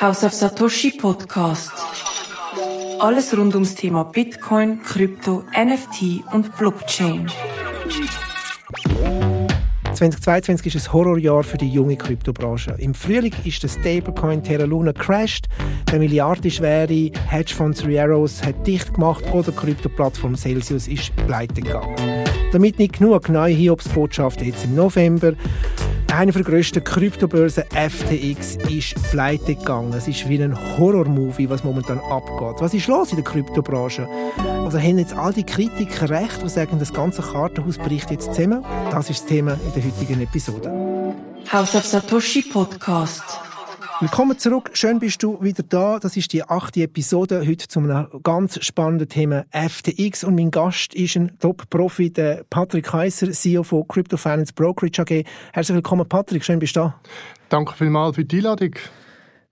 House of Satoshi Podcast. Alles rund ums Thema Bitcoin, Krypto, NFT und Blockchain. 2022 ist ein Horrorjahr für die junge Kryptobranche. Im Frühling ist der Stablecoin Terra Luna crashed, der milliardenschwere Hedgefonds Three hat dicht gemacht oder die Kryptoplattform Celsius ist pleite gegangen. Damit nicht genug neue Hiobsbotschaften jetzt im November. Eine der grössten Kryptobörsen, FTX, ist pleite gegangen. Es ist wie ein Horrormovie, was momentan abgeht. Was ist los in der Kryptobranche? Also haben jetzt all die Kritiker recht, die sagen, das ganze Kartenhaus bricht jetzt zusammen? Das ist das Thema in der heutigen Episode. House of Satoshi Podcast. Willkommen zurück. Schön bist du wieder da. Das ist die achte Episode heute zu einem ganz spannenden Thema FTX. Und mein Gast ist ein Top-Profi, der Patrick Kaiser, CEO von Crypto Finance Brokerage AG. Herzlich willkommen, Patrick. Schön bist du da. Danke vielmals für die Einladung.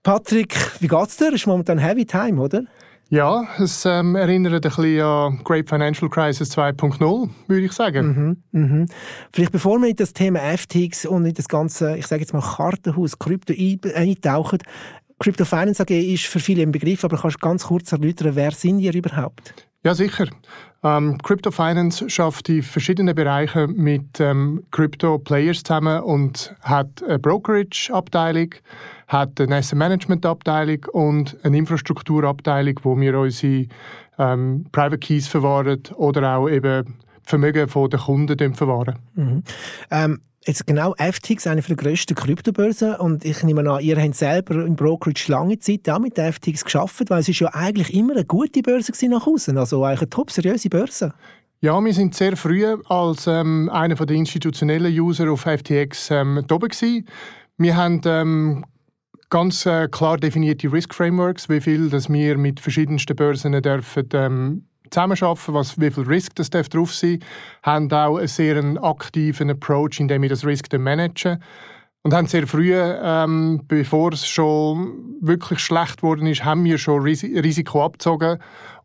Patrick, wie geht's dir? Ist momentan Heavy Time, oder? Ja, es ähm, erinnert ein bisschen an Great Financial Crisis 2.0, würde ich sagen. Mhm, mhm. Vielleicht bevor wir in das Thema FTX und in das ganze, ich sage jetzt mal Kartenhaus, Krypto eintauchen, Crypto Finance AG ist für viele im Begriff, aber kannst du ganz kurz erläutern, wer sind ihr überhaupt? Ja, sicher. Ähm, Crypto Finance schafft die verschiedenen Bereiche mit ähm, Crypto Players zusammen und hat eine Brokerage-Abteilung, hat eine Asset Management Abteilung und eine Infrastrukturabteilung, wo wir unsere ähm, Private Keys verwahren oder auch eben Vermögen den Kunden verwahren. Mhm. Ähm, jetzt genau FTX, eine der grössten Kryptobörsen und ich nehme an, ihr habt selber im Brokerage lange Zeit auch mit der FTX geschafft, weil es ist ja eigentlich immer eine gute Börse nach außen, also eigentlich eine top seriöse Börse. Ja, wir sind sehr früh als ähm, einer der institutionellen User auf FTX ähm, da gewesen. Wir haben ähm, ganz äh, klar definierte Risk Frameworks, wie viel dass wir mit verschiedensten Börsen dürfen ähm, zusammenarbeiten, was, wie viel Risk das darf drauf sein haben auch einen sehr aktiven Approach, in dem wir das Risk managen. Und haben sehr früh, ähm, bevor es schon wirklich schlecht geworden ist, haben wir schon Risiko abgezogen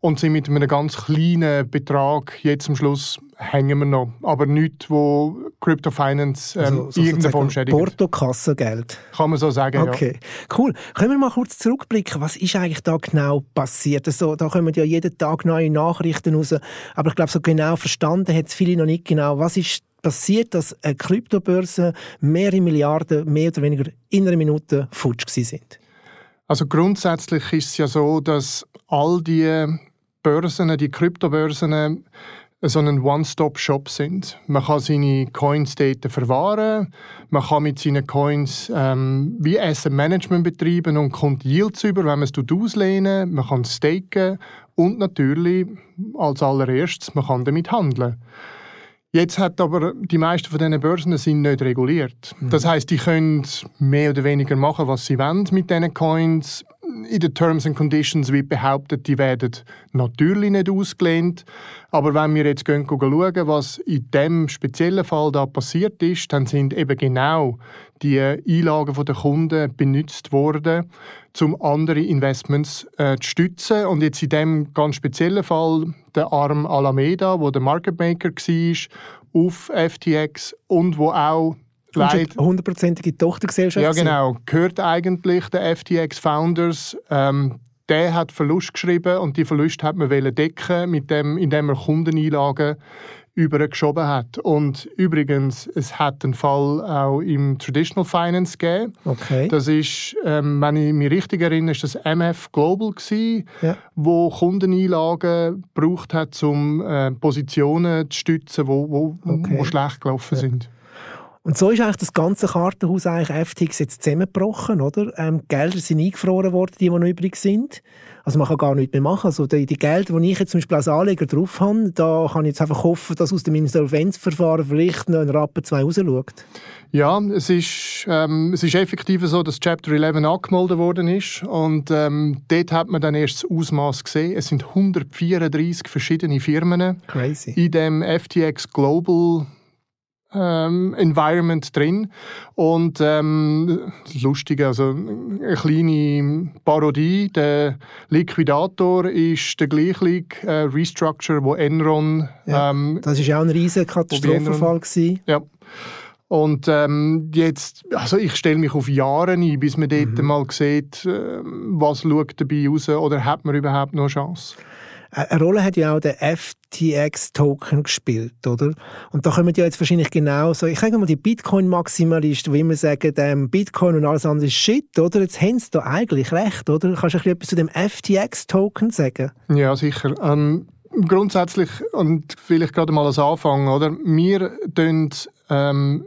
und sind mit einem ganz kleinen Betrag jetzt am Schluss hängen wir noch. Aber nichts, wo Crypto Finance ähm, also, so irgendeine Form schädigt. Portokassengeld. Kann man so sagen, okay. Ja. Cool. Können wir mal kurz zurückblicken, was ist eigentlich da genau passiert? Also, da kommen ja jeden Tag neue Nachrichten raus, aber ich glaube, so genau verstanden hat es viele noch nicht genau. Was ist passiert, dass eine Kryptobörse mehrere Milliarden, mehr oder weniger in einer Minute futsch sind? Also grundsätzlich ist es ja so, dass all die Börsen, die Kryptobörsen, so ein One-Stop-Shop sind. Man kann seine Coins dort verwahren, man kann mit seinen Coins ähm, wie Asset Management betreiben und kommt Yields über, wenn man es auslehnen Man kann staken und natürlich als allererstes, man kann damit handeln. Jetzt hat aber die meisten von diesen Börsen sind nicht reguliert. Mhm. Das heißt, die können mehr oder weniger machen, was sie wollen mit diesen Coins in den Terms and Conditions wird behauptet, die werden natürlich nicht ausgelehnt. Aber wenn wir jetzt gehen, schauen, was in dem speziellen Fall da passiert ist, dann sind eben genau die Einlagen der Kunden benutzt worden, um andere Investments äh, zu stützen. Und jetzt in dem ganz speziellen Fall der Arm Alameda, wo der Market Maker war, auf FTX und wo auch Leid. hundertprozentige Tochtergesellschaft. Ja, genau. Gehört eigentlich der FTX Founders. Ähm, der hat Verlust geschrieben und die Verlust hat man decken, mit dem, indem er Kundeneinlagen übergeschoben hat. Und übrigens, es hat einen Fall auch im Traditional Finance gegeben. Okay. Das ist, ähm, wenn ich mich richtig erinnere, ist das MF Global gewesen, ja. wo Kundeneinlagen gebraucht hat, um äh, Positionen zu stützen, wo, wo, okay. wo schlecht gelaufen ja. sind. Und so ist eigentlich das ganze Kartenhaus eigentlich FTX jetzt zusammengebrochen, oder? Ähm, Gelder sind eingefroren worden, die, die noch übrig sind. Also man kann gar nichts mehr machen. Also die, die Gelder, die ich jetzt zum Beispiel als Anleger drauf habe, da kann ich jetzt einfach hoffen, dass aus dem Insolvenzverfahren vielleicht noch ein Rappen 2 rausschaut. Ja, es ist, ähm, es ist effektiv so, dass Chapter 11 angemeldet worden ist und ähm, dort hat man dann erst das Ausmaß gesehen. Es sind 134 verschiedene Firmen Crazy. in dem FTX Global ähm, Environment drin. Und ähm, lustig, also eine kleine Parodie. Der Liquidator ist der gleiche äh, Restructure, wo Enron. Ja, ähm, das ist ja auch ein riesiger Katastrophenfall Ja. Und ähm, jetzt, also ich stelle mich auf Jahre ein, bis man dort mhm. mal sieht, äh, was schaut dabei raus oder hat man überhaupt noch Chance? Eine Rolle hat ja auch der FTX-Token gespielt, oder? Und da kommen ja jetzt wahrscheinlich genau so, ich sage mal, die Bitcoin-Maximalisten, die immer sagen, ähm, Bitcoin und alles andere ist Shit, oder? Jetzt haben sie da eigentlich recht, oder? Kannst du etwas zu dem FTX-Token sagen? Ja, sicher. Ähm, grundsätzlich, und vielleicht gerade mal als Anfang, oder? Wir tun ähm,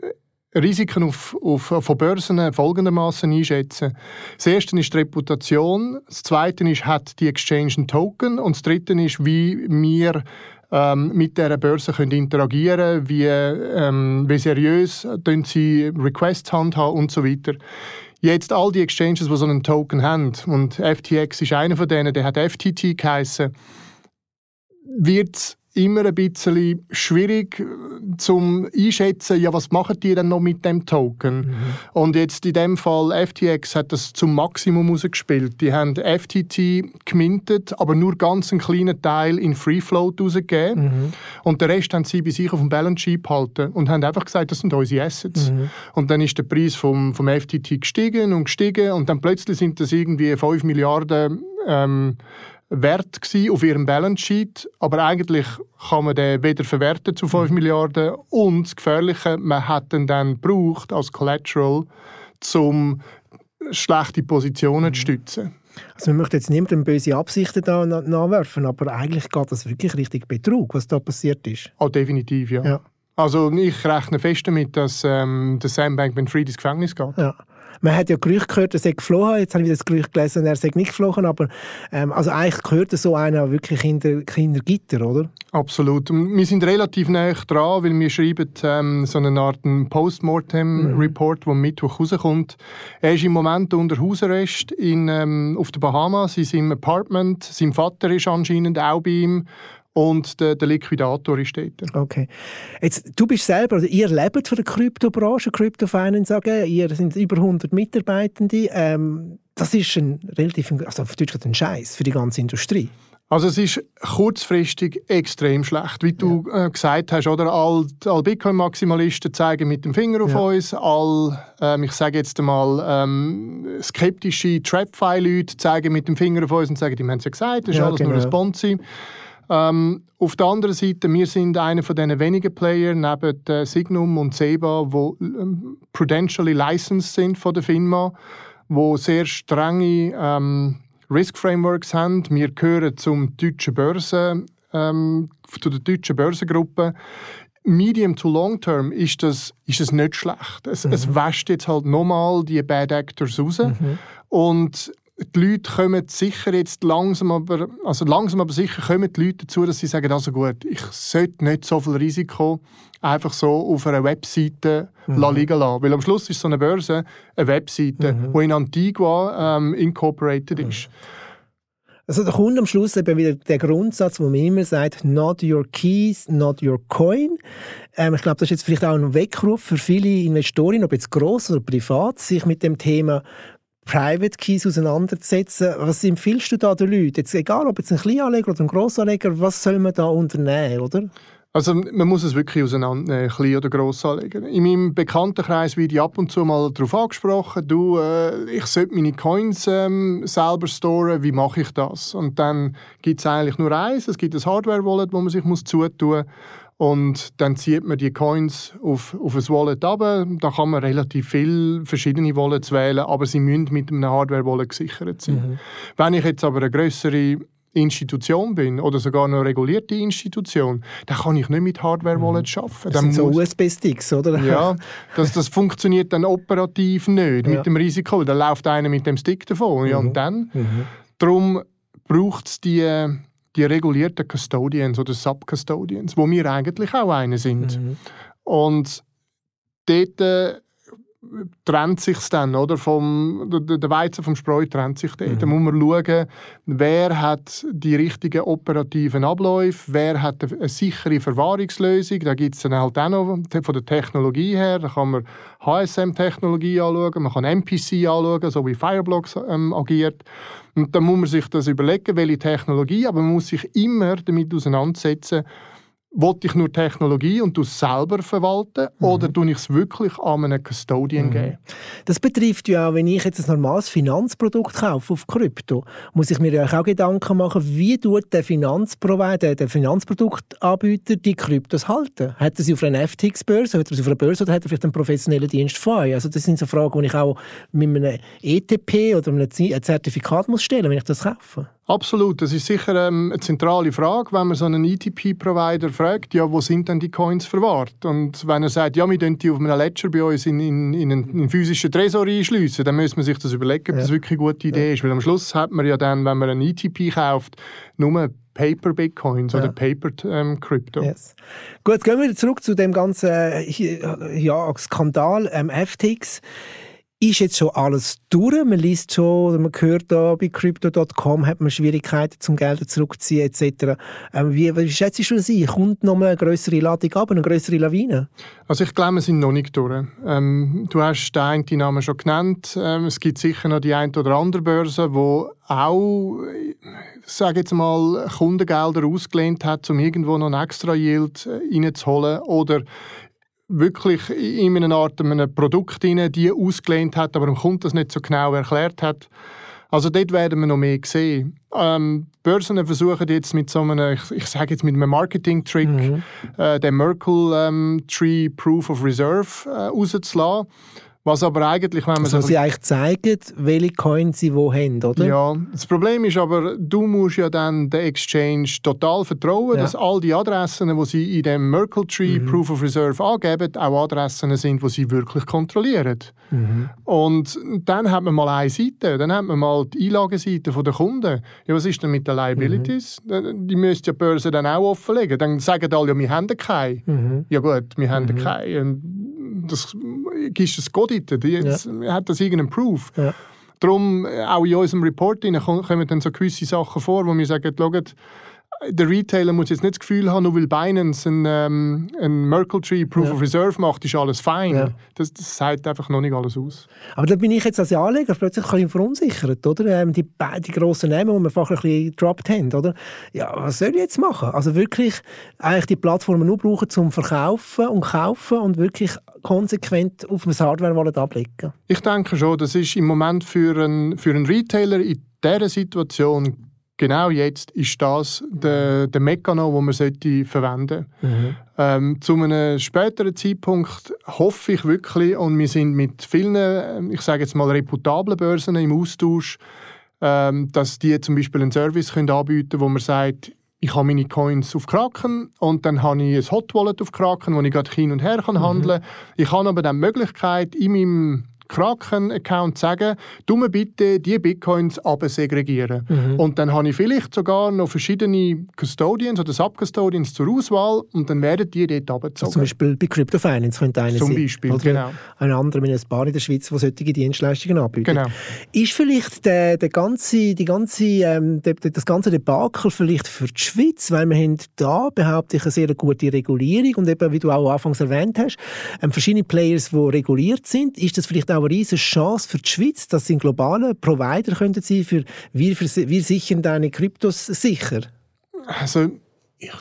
Risiken auf, auf, von Börsen folgendermaßen einschätzen. Das erste ist die Reputation, das zweite ist, hat die Exchange einen Token und das dritte ist, wie wir ähm, mit dieser Börse können interagieren wie, ähm, wie seriös sie Requests handhaben und so weiter. Jetzt all die Exchanges, die so einen Token haben, und FTX ist einer von denen, der hat FTT geheißen, wird immer ein bisschen schwierig äh, zum einschätzen, ja, was machen die denn noch mit dem Token? Mhm. Und jetzt in dem Fall FTX hat das zum Maximum rausgespielt. Die haben FTT gemintet, aber nur ganz einen kleinen Teil in Free Float rausgegeben. Mhm. Und den Rest haben sie bei sich auf dem Balance Sheet behalten und haben einfach gesagt, das sind unsere Assets. Mhm. Und dann ist der Preis vom, vom FTT gestiegen und gestiegen und dann plötzlich sind das irgendwie 5 Milliarden ähm, Wert auf ihrem Balance Sheet, aber eigentlich kann man den weder verwerten zu 5 mhm. Milliarden und das Gefährliche, man hat ihn dann gebraucht als Collateral, um schlechte Positionen mhm. zu stützen. Also man möchte jetzt niemandem böse Absichten da nachwerfen, aber eigentlich geht das wirklich richtig Betrug, was da passiert ist. Oh, definitiv, ja. ja. Also ich rechne fest damit, dass ähm, der Sam Bankman-Fried ins Gefängnis geht. Ja. Man hat ja Gerüchte gehört, er sei geflohen. Jetzt habe ich das Gerücht gelesen, er sei nicht geflohen. Aber ähm, also eigentlich gehört so einer wirklich hinter Kindergitter, oder? Absolut. Wir sind relativ nah dran, weil wir schreiben ähm, so eine Art Postmortem-Report, mhm. der Mittwoch rauskommt. Er ist im Moment unter Hausarrest in, ähm, auf den Bahamas, in seinem Apartment. Sein Vater ist anscheinend auch bei ihm und der, der Liquidator ist dort. Okay. Jetzt, du bist selber, also ihr lebt von der Kryptobranche, Crypto Finance AG, ihr sind über 100 Mitarbeitende. Ähm, das ist ein relativ, also auf Deutsch ein Scheiß für die ganze Industrie. Also es ist kurzfristig extrem schlecht. Wie du ja. äh, gesagt hast, oder? All, all Bitcoin-Maximalisten zeigen mit dem Finger auf ja. uns. All, ähm, ich sage jetzt einmal, ähm, skeptische TrapFi-Leute zeigen mit dem Finger auf uns und sagen, die haben es ja gesagt, das ist ja, alles genau. nur ein Ponzi. Ähm, auf der anderen Seite, wir sind einer von den wenigen Player neben äh, Signum und Seba, wo ähm, prudentially licensed sind von der FINMA, wo sehr strenge ähm, Risk Frameworks haben. Wir gehören zum deutschen Börse, ähm, zu der deutschen Börsengruppe. Medium to Long Term ist das, ist das nicht schlecht. Es, mhm. es wäscht jetzt halt nochmal die Bad Actors raus. Mhm. Und die Leute kommen sicher jetzt langsam, aber, also langsam aber sicher kommen die Leute dazu, dass sie sagen, also gut, ich sollte nicht so viel Risiko einfach so auf einer Webseite mhm. liegen lassen. Weil am Schluss ist so eine Börse eine Webseite, mhm. die in Antigua ähm, incorporated mhm. ist. Also da kommt am Schluss eben wieder der Grundsatz, wo man immer sagt, not your keys, not your coin. Ähm, ich glaube, das ist jetzt vielleicht auch ein Weckruf für viele Investoren, ob jetzt gross oder privat, sich mit dem Thema Private Keys auseinanderzusetzen. Was empfiehlst du da den Leuten? Jetzt egal, ob jetzt ein Kleinanleger oder ein Grossanleger, was soll man da unternehmen, oder? Also man muss es wirklich auseinandernehmen, Klein- oder Grossanleger. In meinem Bekanntenkreis werde ich ab und zu mal darauf angesprochen, du, äh, ich sollte meine Coins ähm, selber storen, wie mache ich das? Und dann gibt es eigentlich nur eins, es gibt ein Hardware-Wallet, wo man sich muss zutun muss. Und dann zieht man die Coins auf, auf ein Wallet ab. Da kann man relativ viele verschiedene Wallets wählen, aber sie müssen mit einem Hardware-Wallet gesichert sein. Mhm. Wenn ich jetzt aber eine größere Institution bin oder sogar eine regulierte Institution, dann kann ich nicht mit Hardware-Wallets mhm. arbeiten. Das sind so USB-Sticks, oder? Ja, das, das funktioniert dann operativ nicht ja. mit dem Risiko. Da läuft einer mit dem Stick davon. Ja, und mhm. dann? Mhm. Darum braucht es die die regulierten Custodians oder Subcustodians, wo wir eigentlich auch eine sind. Mhm. Und dort äh, trennt sich dann, oder? Vom, der Weizen vom Spreu trennt sich dort. Mhm. Da muss man schauen, wer hat die richtigen operativen Abläufe, wer hat eine sichere Verwahrungslösung. Da gibt es dann halt auch noch von der Technologie her, da kann man HSM-Technologie anschauen, man kann MPC anschauen, so wie Fireblocks ähm, agiert. Und dann muss man sich das überlegen, welche Technologie, aber man muss sich immer damit auseinandersetzen, wollte ich nur Technologie und du selber verwalten mhm. oder tue ich es wirklich an einen Custodian mhm. geben? Das betrifft ja auch, wenn ich jetzt ein normales Finanzprodukt kaufe auf Krypto, muss ich mir ja auch Gedanken machen, wie tut der Finanzprovider, der Finanzproduktanbieter die Kryptos halten? Hat er sie auf einer FTX-Börse, hat er sie auf einer Börse oder hat er vielleicht einen professionellen Dienst vor? Also das sind so Fragen, die ich auch mit einem ETP oder einem Zertifikat muss stellen, wenn ich das kaufe. Absolut, das ist sicher ähm, eine zentrale Frage, wenn man so einen ETP-Provider fragt, ja, wo sind denn die Coins verwahrt? Und wenn er sagt, ja, wir können die auf einem Ledger bei uns in, in, in einen, in einen physischen Tresor einschliessen, dann muss man sich das überlegen, ob ja. das wirklich eine gute Idee ja. ist. Weil am Schluss hat man ja dann, wenn man einen ETP kauft, nur Paper Bitcoins ja. oder Paper ähm, Crypto. Yes. Gut, gehen wir zurück zu dem ganzen äh, ja, Skandal ähm, FTX ist jetzt schon alles durch. Man liest schon, oder man hört da bei Crypto.com hat man Schwierigkeiten zum Geld zurückziehen etc. Ähm, wie, wie schätzt du das ein? Kommt noch eine größere Ladung ab, eine größere Lawine? Also ich glaube, wir sind noch nicht durch. Ähm, du hast den einen Namen schon genannt. Ähm, es gibt sicher noch die eine oder andere Börse, wo auch, sage jetzt mal, Kundengelder ausgelehnt hat, um irgendwo noch einen extra Yield äh, reinzuholen oder wirklich in einer Art einem Produkt rein, die ausgelehnt hat, aber dem Kunden das nicht so genau erklärt hat. Also dort werden wir noch mehr sehen. Ähm, Börsen versuchen jetzt mit so einem, ich, ich sage jetzt mit einem Marketing-Trick, mhm. äh, den Merkle ähm, Tree Proof of Reserve äh, rauszulassen. Was aber eigentlich, wenn man also, so sie eigentlich zeigen, welche Coins sie wo haben, oder? Ja, das Problem ist aber, du musst ja dann den Exchange total vertrauen, ja. dass all die Adressen, die sie in dem Merkle Tree mhm. Proof of Reserve angeben, auch Adressen sind, die sie wirklich kontrollieren. Mhm. Und dann hat man mal eine Seite, dann hat man mal die Einlageseite der Kunden. Ja, was ist denn mit den Liabilities? Mhm. Die müsste ja die Börse dann auch offenlegen. Dann sagen alle, ja, wir haben keine. Mhm. Ja gut, wir haben mhm. keine das gibst es Gott ja. hat das irgendeinen Proof. Ja. Darum, äh, auch in unserem Report kommen dann so gewisse Sachen vor, wo wir sagen, schaut, der Retailer muss jetzt nicht das Gefühl haben, nur weil Binance ein, ähm, ein Merkle Tree Proof ja. of Reserve macht, ist alles fein. Ja. Das, das sagt einfach noch nicht alles aus. Aber da bin ich jetzt als Anleger plötzlich ein bisschen verunsichert, oder? Ähm, die, die grossen Namen, die wir vorher ein bisschen gedroppt haben, oder? Ja, was soll ich jetzt machen? Also wirklich eigentlich die Plattformen nur brauchen zum Verkaufen und Kaufen und wirklich konsequent auf das Hardware-Wallet ablegen? Ich denke schon, das ist im Moment für einen, für einen Retailer in dieser Situation genau jetzt ist das der, der Mechanismus, den man sollte verwenden sollte. Mhm. Ähm, zu einem späteren Zeitpunkt hoffe ich wirklich, und wir sind mit vielen, ähm, ich sage jetzt mal, reputablen Börsen im Austausch, ähm, dass die zum Beispiel einen Service können anbieten können, wo man sagt, ich habe meine Coins auf Kraken und dann habe ich ein Hot Wallet auf Kraken, wo ich gerade hin und her kann mhm. handeln kann. Ich habe aber dann die Möglichkeit, in meinem Kraken-Account sagen, du mir bitte die Bitcoins absegregieren. Mhm. Und dann habe ich vielleicht sogar noch verschiedene Custodians oder Subcustodians zur Auswahl und dann werden die dort abgezogen. Also zum Beispiel bei Crypto Finance könnte einer Zum Beispiel, oder genau. Ein anderer mit ein paar in der Schweiz, die solche Dienstleistungen anbieten. Genau. Ist vielleicht der, der ganze, die ganze, ähm, der, das ganze Debakel vielleicht für die Schweiz, weil wir haben da, behaupte ich, eine sehr gute Regulierung und eben, wie du auch anfangs erwähnt hast, ähm, verschiedene Players, die reguliert sind. Ist das vielleicht auch auch eine riesige Chance für die Schweiz, dass sie ein globaler Provider könnten sein für wir, wir sichern deine Kryptos sicher? Also ich,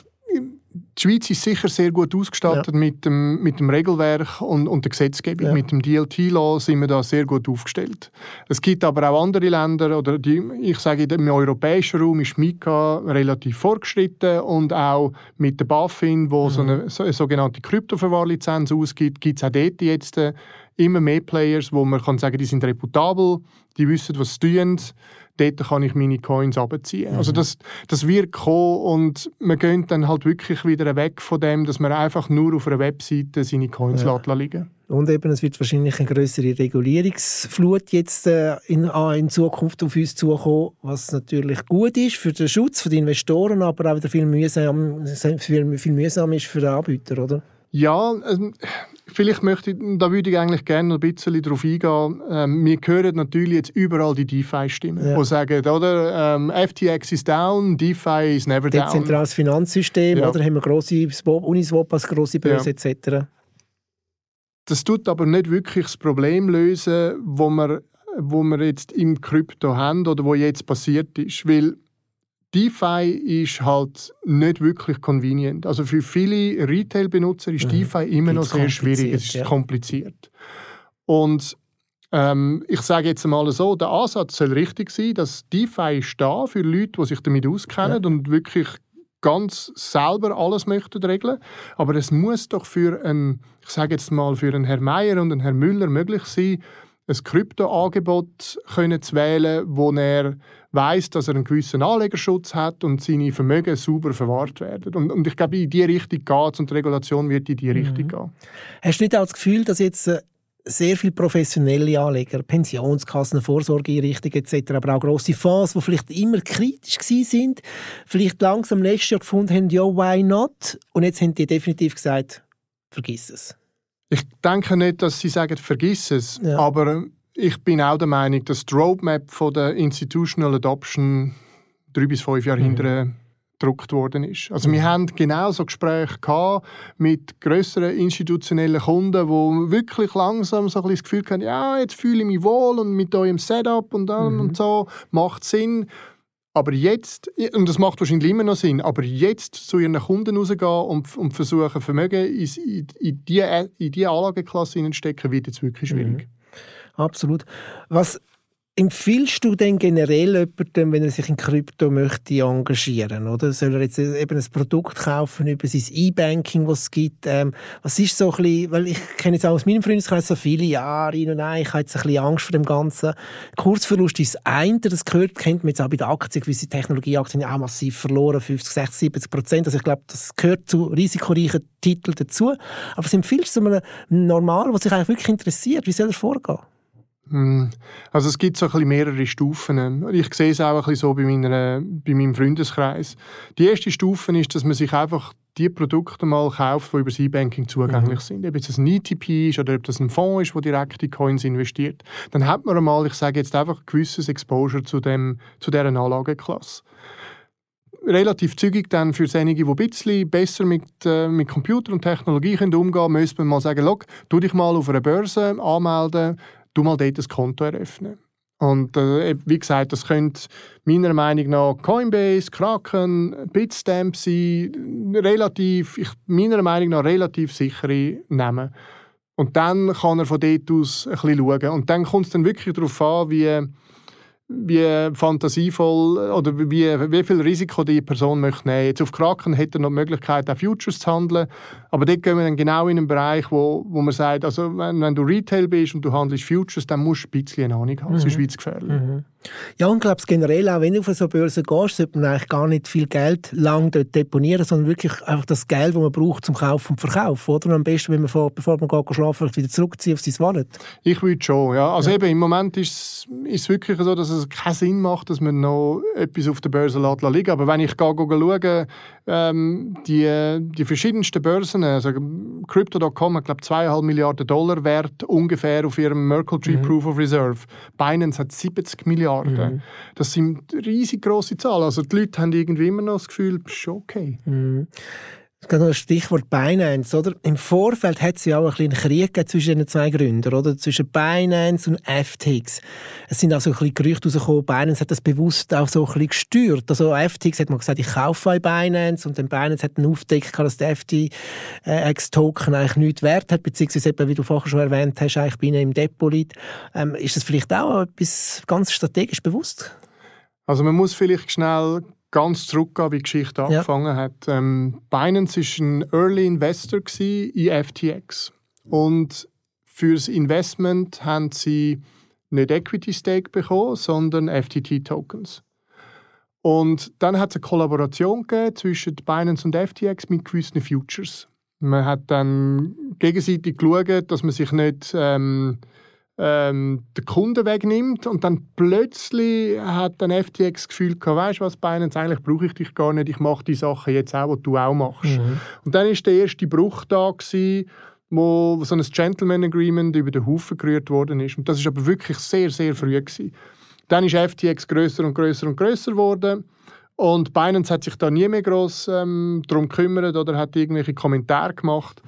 die Schweiz ist sicher sehr gut ausgestattet ja. mit, dem, mit dem Regelwerk und, und der Gesetzgebung. Ja. Mit dem DLT-Law sind wir da sehr gut aufgestellt. Es gibt aber auch andere Länder, oder die, ich sage, im europäischen Raum ist Mika relativ fortgeschritten und auch mit der BaFin, wo mhm. so, eine, so eine sogenannte Kryptoverwahrlizenz ausgibt, gibt es auch dort jetzt äh, immer mehr Players, wo man kann sagen, die sind reputabel, die wissen, was sie tun. Dort kann ich meine Coins abziehen. Mhm. Also das, das wird kommen und man geht dann halt wirklich wieder weg von dem, dass man einfach nur auf einer Webseite seine Coins ja. liegen und eben, es wird wahrscheinlich eine größere Regulierungsflut jetzt äh, in, äh, in Zukunft auf uns zukommen, was natürlich gut ist für den Schutz der Investoren, aber auch wieder viel mühsam, viel, viel mühsam ist für den Anbieter, oder? Ja, ähm, vielleicht möchte ich, da würde ich eigentlich gerne ein bisschen darauf eingehen. Ähm, wir hören natürlich jetzt überall die DeFi-Stimmen, ja. die sagen, oder, ähm, FTX ist down, DeFi is never down. Dezentrales Finanzsystem, ja. oder haben wir grosse Uniswap als grosse Börse ja. etc. Das tut aber nicht wirklich das Problem lösen, wo wir, wo wir jetzt im Krypto haben oder wo jetzt passiert ist, weil DeFi ist halt nicht wirklich convenient. Also für viele Retail-Benutzer ist mhm. DeFi immer noch sehr schwierig. Es ist ja. kompliziert. Und ähm, ich sage jetzt mal so, der Ansatz soll richtig sein, dass DeFi ist da für Leute, die sich damit auskennen ja. und wirklich ganz selber alles möchten regeln. Aber es muss doch für einen, ich sage jetzt mal, für einen Herr Meier und einen Herr Müller möglich sein, ein Kryptoangebot zu wählen, wo er weiß, dass er einen gewissen Anlegerschutz hat und seine Vermögen sauber verwahrt werden. Und, und ich glaube, in diese Richtung geht es und die Regulation wird in diese mhm. Richtung gehen. Hast du nicht auch das Gefühl, dass jetzt äh, sehr viele professionelle Anleger, Pensionskassen, Vorsorgeeinrichtungen etc., aber auch grosse Fonds, die vielleicht immer kritisch sind, vielleicht langsam letztes Jahr gefunden haben, ja, why not? Und jetzt haben die definitiv gesagt, vergiss es. Ich denke nicht, dass sie sagen, vergiss es, ja. aber ich bin auch der Meinung, dass die Roadmap von der Institutional Adoption drei bis fünf Jahre mhm. hinterher gedruckt worden ist. Also wir haben genau so Gespräche gehabt mit größeren institutionellen Kunden, die wirklich langsam so ein das Gefühl haben, ja, jetzt fühle ich mich wohl und mit eurem Setup und mhm. und so macht Sinn. Aber jetzt, und das macht wahrscheinlich immer noch Sinn, aber jetzt zu ihren Kunden rausgehen und, und versuchen, Vermögen in, in, die, in die Anlageklasse zu stecken, wird jetzt wirklich schwierig. Mhm. Absolut. Was Empfiehlst du denn generell jemandem, wenn er sich in Krypto möchte engagieren, oder? Soll er jetzt eben ein Produkt kaufen über sein E-Banking, was es gibt? Ähm, was ist so ein bisschen, weil ich kenne jetzt auch aus meinem Freundeskreis so viele Jahre rein und nein, ich habe jetzt ein bisschen Angst vor dem Ganzen. Kursverlust ist eine, das gehört, kennt man jetzt auch bei den Aktien, gewisse Technologieaktien auch massiv verloren, 50, 60, 70 Prozent. Also ich glaube, das gehört zu risikoreichen Titeln dazu. Aber was empfiehlst du einem Normalen, was sich eigentlich wirklich interessiert? Wie soll er vorgehen? Hm. Also es gibt so ein bisschen mehrere Stufen. Ich sehe es auch ein bisschen so bei, meiner, bei meinem Freundeskreis. Die erste Stufe ist, dass man sich einfach die Produkte mal kauft, die über das E-Banking zugänglich mhm. sind. Ob es ein ETP ist oder ob das ein Fonds ist, der direkt in Coins investiert. Dann hat man einmal, ich sage jetzt einfach, ein gewisses Exposure zu, dem, zu dieser Anlageklasse relativ zügig dann für diejenigen, die ein bisschen besser mit, äh, mit Computer und Technologie können umgehen können, müsste man mal sagen, Log, tu dich mal auf einer Börse anmelden, du mal dort ein Konto eröffnen. Und äh, wie gesagt, das könnte meiner Meinung nach Coinbase, Kraken, Bitstamp sein, relativ, ich, meiner Meinung nach relativ sichere Namen. Und dann kann er von dort aus ein bisschen schauen. Und dann kommt es dann wirklich darauf an, wie wie fantasievoll oder wie, wie viel Risiko die Person möchte nehmen. Jetzt auf Kraken hätte er noch die Möglichkeit, auch Futures zu handeln, aber dort gehen wir dann genau in einen Bereich, wo, wo man sagt, also wenn, wenn du Retail bist und du handelst Futures, dann musst du ein bisschen eine Ahnung haben, mhm. sonst wird es gefährlich. Mhm. Ja, und ich glaube generell auch, wenn du auf so eine Börse gehst, sollte man eigentlich gar nicht viel Geld lang dort deponieren, sondern wirklich einfach das Geld, das man braucht zum Kaufen und Verkaufen, oder? Und am besten, wenn man vor, bevor man geht, schlafen wieder zurückziehen auf sein Wallet. Ich würde schon, ja. Also ja. eben, im Moment ist es wirklich so, dass es keinen Sinn macht, dass man noch etwas auf der Börse liegen lässt. Aber wenn ich gehe, schaue, ähm, die, die verschiedensten Börsen, also Crypto.com hat, glaube ich, 2,5 Milliarden Dollar wert ungefähr auf ihrem Merkle Tree mhm. Proof of Reserve. Binance hat 70 Milliarden. Mhm. Das sind riesig große Zahlen. Also die Leute haben irgendwie immer noch das Gefühl, ist okay. Mhm. Das ist Stichwort Binance, oder? Im Vorfeld hat es ja auch ein bisschen Krieg zwischen den zwei Gründern, oder? Zwischen Binance und FTX. Es sind also ein bisschen Gerüchte rausgekommen, Binance hat das bewusst auch so ein bisschen gesteuert. Also FTX hat mal gesagt, ich kaufe bei Binance und dann Binance hat dann aufgedeckt, dass der FTX-Token eigentlich nichts wert hat, beziehungsweise eben, wie du vorher schon erwähnt hast, eigentlich bei im Depot liegt. Ähm, ist das vielleicht auch etwas ganz strategisch bewusst? Also man muss vielleicht schnell ganz zurückgehen, wie die Geschichte ja. angefangen hat. Ähm, Binance war ein Early Investor in FTX. Und für das Investment haben sie nicht Equity Stake bekommen, sondern FTT-Tokens. Und dann hat es eine Kollaboration gegeben zwischen Binance und FTX mit gewissen Futures. Man hat dann gegenseitig geschaut, dass man sich nicht ähm, ähm, den Kunden wegnimmt und dann plötzlich hat dann FTX das Gefühl gehabt, weißt du was, Binance, eigentlich brauche ich dich gar nicht, ich mache die Sachen jetzt auch, die du auch machst. Mhm. Und dann ist der erste Bruch da gewesen, wo so ein Gentleman Agreement über den Haufen gerührt worden ist. Und das ist aber wirklich sehr, sehr früh gewesen. Dann ist FTX größer und größer und größer geworden. Und Binance hat sich da nie mehr groß ähm, darum gekümmert oder hat irgendwelche Kommentare gemacht.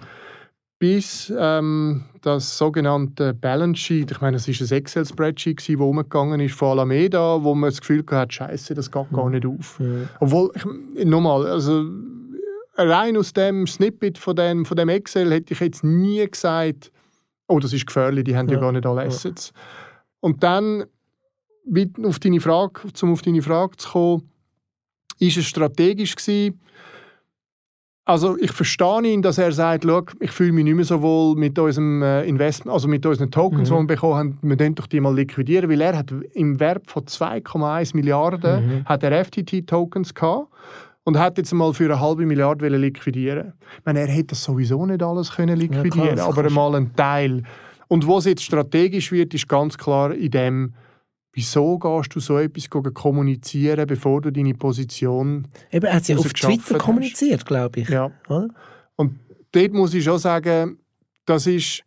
Bis ähm, das sogenannte Balance Sheet, ich meine, das ist ein Excel-Spreadsheet, das umgegangen ist von Alameda, wo man das Gefühl hatte, Scheiße, das geht gar nicht auf. Mhm. Obwohl, nochmal, also rein aus dem Snippet von dem, von dem Excel hätte ich jetzt nie gesagt, oh, das ist gefährlich, die haben ja, ja gar nicht alle Assets. Ja. Und dann, auf deine Frage, um auf deine Frage zu kommen, ist es strategisch gewesen, also ich verstehe ihn, dass er sagt, ich fühle mich nicht mehr so wohl mit unserem äh, Investment, also mit unseren Tokens, mhm. die wir bekommen haben, wir können doch die mal liquidieren, weil er hat im Wert von 2,1 Milliarden mhm. hat er FTT-Tokens gehabt und hat jetzt mal für eine halbe Milliarde liquidieren Ich meine, er hätte das sowieso nicht alles können liquidieren ja, aber mal einen Teil. Und wo es jetzt strategisch wird, ist ganz klar in dem, Wieso gehst du so etwas kommunizieren, bevor du deine Position Eben, er hat sie auf Twitter kommuniziert, glaube ich. Ja. Oder? Und dort muss ich schon sagen, das ist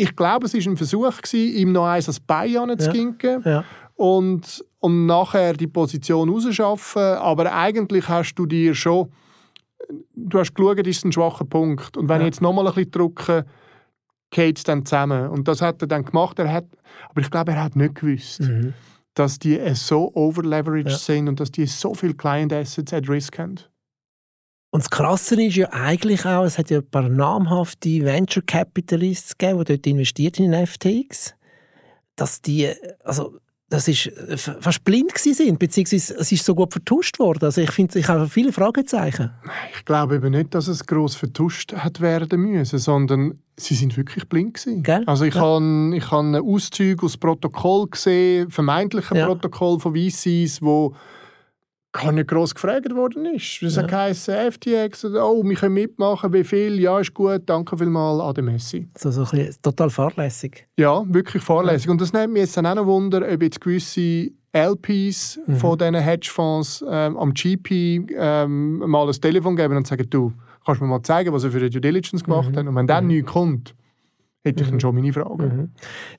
ich glaube, es war ein Versuch, gewesen, ihm noch eins als Bein zu ja. ja. und, und nachher die Position rauszuschaffen. Aber eigentlich hast du dir schon, du hast geschaut, ist ein schwacher Punkt. Und wenn ja. ich jetzt nochmal ein bisschen drücke, geht es dann zusammen. Und das hat er dann gemacht. Er hat, aber ich glaube, er hat nicht gewusst, mhm. dass die so overleveraged ja. sind und dass die so viele Client Assets at risk haben. Und das Krasse ist ja eigentlich auch, es hat ja ein paar namhafte Venture Capitalists gegeben, die dort investiert in FTX, dass die, also das ist äh, fast blind sind, beziehungsweise es ist so gut vertuscht worden. Also ich finde, ich habe viele Fragezeichen. Ich glaube eben nicht, dass es groß vertuscht hat werden müssen, sondern sie sind wirklich blind gewesen. Gell? Also ich ja. habe ich habe Auszüge aus Protokoll gesehen, vermeintlichen ja. Protokoll von VCs, wo gar nicht gross gefragt worden ist. Es ja. heisst FTX, oh, wir können mitmachen, wie viel, ja, ist gut, danke vielmals, Ade Messi. So, so ein bisschen total fahrlässig. Ja, wirklich fahrlässig. Ja. Und das nimmt mich jetzt dann auch noch Wunder, ob jetzt gewisse LPs mhm. von diesen Hedgefonds ähm, am GP ähm, mal ein Telefon geben und sagen, du, kannst du mir mal zeigen, was er für eine Due Diligence gemacht mhm. hat? Und wenn dann mhm. nichts kommt, hätte ich dann mhm. schon meine Frage. Mhm.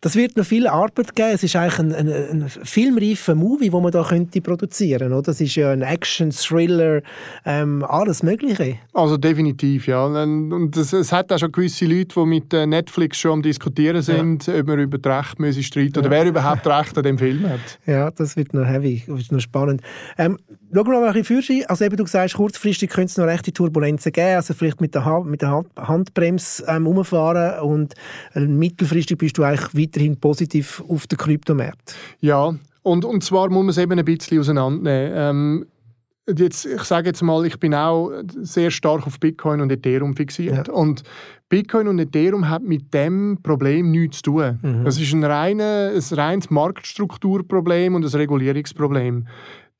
Das wird noch viel Arbeit geben. Es ist eigentlich ein, ein, ein filmreifer Movie, den man da könnte produzieren könnte. Das ist ja ein Action, Thriller, ähm, alles Mögliche. Also definitiv, ja. Und es, es, hat auch schon gewisse Leute, die mit äh, Netflix schon am Diskutieren sind, ja. ob man über das Recht müssen streiten ja. oder wer überhaupt Recht an dem Film hat. Ja, das wird noch heavy, das wird noch spannend. Ähm, Schauen wir mal ein bisschen für Also eben, du sagst, kurzfristig könnte es noch rechte Turbulenzen geben, also vielleicht mit der, ha mit der Handbremse ähm, umfahren und äh, mittelfristig bist du eigentlich weiterhin positiv auf den Kryptomarkt. Ja, und, und zwar muss man es eben ein bisschen auseinandernehmen. Ähm, jetzt, ich sage jetzt mal, ich bin auch sehr stark auf Bitcoin und Ethereum fixiert. Ja. Und Bitcoin und Ethereum hat mit dem Problem nichts zu tun. Mhm. Das ist ein, reine, ein reines Marktstrukturproblem und ein Regulierungsproblem.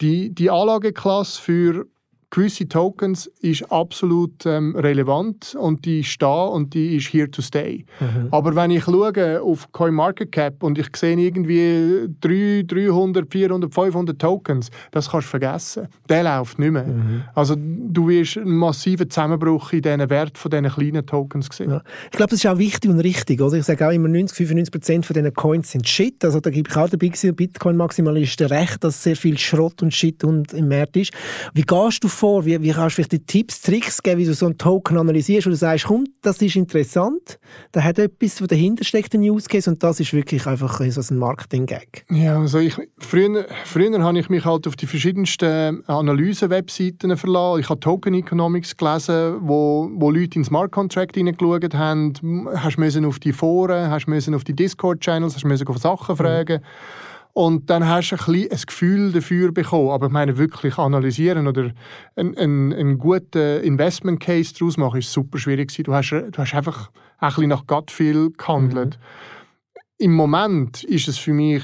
Die, die Anlageklasse für gewisse Tokens ist absolut ähm, relevant und die ist da und die ist here to stay. Mhm. Aber wenn ich schaue auf CoinMarketCap und ich sehe irgendwie 3, 300, 400, 500 Tokens, das kannst du vergessen. Der läuft nicht mehr. Mhm. Also du wirst einen massiven Zusammenbruch in diesen Wert von diesen kleinen Tokens sehen. Ja. Ich glaube, das ist auch wichtig und richtig. Oder? Ich sage auch immer, 90, 95 Prozent von diesen Coins sind Shit. Also da gebe ich auch den Bitcoin-Maximalisten recht, dass sehr viel Schrott und Shit im Markt ist. Wie gehst du vor? Wie, wie kannst du vielleicht Tipps, Tricks geben, wie du so einen Token analysierst, wo du sagst, komm, das ist interessant, da hat etwas, was dahinter steckt, ein Use Case, und das ist wirklich einfach so ein Marketing-Gag. Ja, also ich, früher, früher habe ich mich halt auf die verschiedensten Analyse-Webseiten verlassen. Ich habe Token Economics gelesen, wo, wo Leute ins Smart Contract hineingeschaut haben. Hast müssen auf die Foren, hast müssen auf die Discord-Channels, hast müssen auf Sachen fragen. Mhm. Und dann hast du ein, ein Gefühl dafür bekommen. Aber ich meine, wirklich analysieren oder einen, einen, einen guten Investment Case daraus machen, ist super schwierig Du hast, du hast einfach ein bisschen nach Gutfeel gehandelt. Mhm. Im Moment ist es für mich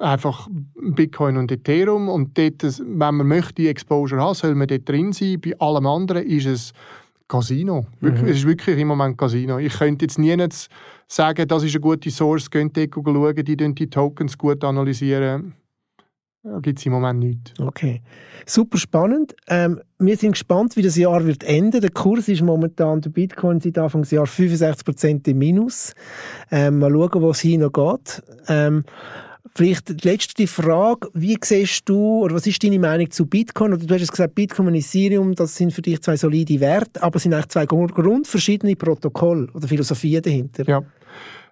einfach Bitcoin und Ethereum und dort, wenn man möchte die Exposure haben, soll man dort drin sein. Bei allem anderen ist es Casino. Wirklich, mhm. Es ist wirklich im Moment Casino. Ich könnte jetzt nie sagen, das ist eine gute Source, könnt ihr schauen, die die Tokens gut analysieren. Da gibt es im Moment nichts. Okay, super spannend. Ähm, wir sind gespannt, wie das Jahr wird enden. Der Kurs ist momentan, der Bitcoin seit Anfangsjahr 65% im Minus. Ähm, mal schauen, wo es hin noch geht. Ähm, Vielleicht die letzte Frage. Wie siehst du, oder was ist deine Meinung zu Bitcoin? Oder du hast gesagt, Bitcoin und Ethereum, das sind für dich zwei solide Werte, aber es sind eigentlich zwei grundverschiedene Protokolle oder Philosophien dahinter. Ja.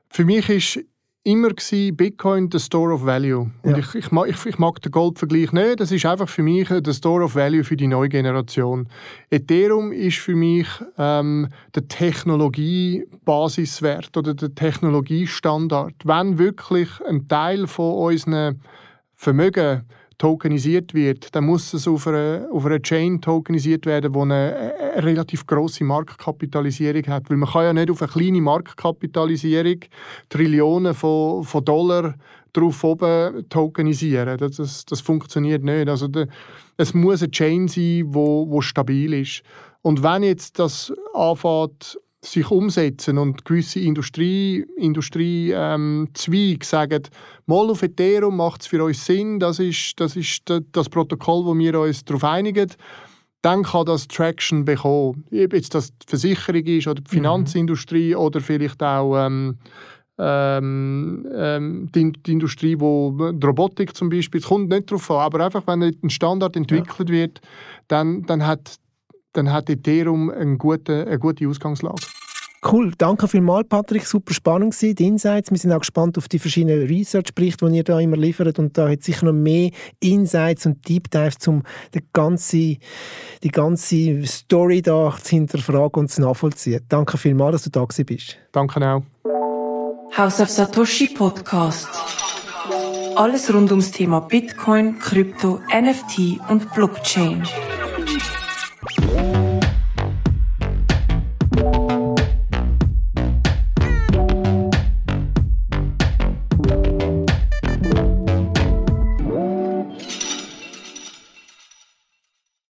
Für mich ist immer gewesen, Bitcoin der Store of Value. Und ja. ich, ich, mag, ich, ich, mag den Goldvergleich nicht. Das ist einfach für mich der Store of Value für die neue Generation. Ethereum ist für mich ähm, der Technologiebasiswert oder der Technologiestandard. Wenn wirklich ein Teil von unseren Vermögen tokenisiert wird, dann muss es auf einer, auf einer Chain tokenisiert werden, die eine, eine, relativ große Marktkapitalisierung hat. Weil man kann ja nicht auf eine kleine Marktkapitalisierung Trillionen von, von Dollar drauf oben tokenisieren. Das, das, das funktioniert nicht. Also de, es muss eine Chain sein, wo, wo stabil ist. Und wenn jetzt das anfängt sich umsetzen und gewisse Industrie, Industrie ähm, sagen, mal auf Ethereum macht es für uns Sinn, das ist, das ist das Protokoll, wo wir uns darauf einigen, dann kann das Traction bekommen. Ob jetzt das die Versicherung ist oder die mhm. Finanzindustrie mhm. oder vielleicht auch ähm, ähm, ähm, die, die, Industrie, wo die Robotik zum Beispiel, es kommt nicht darauf an, aber einfach, wenn ein Standard entwickelt ja. wird, dann, dann hat dann hat Ethereum eine gute, eine gute Ausgangslage. Cool, danke vielmals, Patrick. Super spannend gewesen, die Insights. Wir sind auch gespannt auf die verschiedenen Research-Berichte, die ihr da immer liefert. Und da hat sicher noch mehr Insights und Deep Dives, um die ganze, die ganze Story da zu hinterfragen und zu nachvollziehen. Danke vielmals, dass du da bist. Danke auch. House of Satoshi Podcast. Alles rund ums Thema Bitcoin, Krypto, NFT und Blockchain.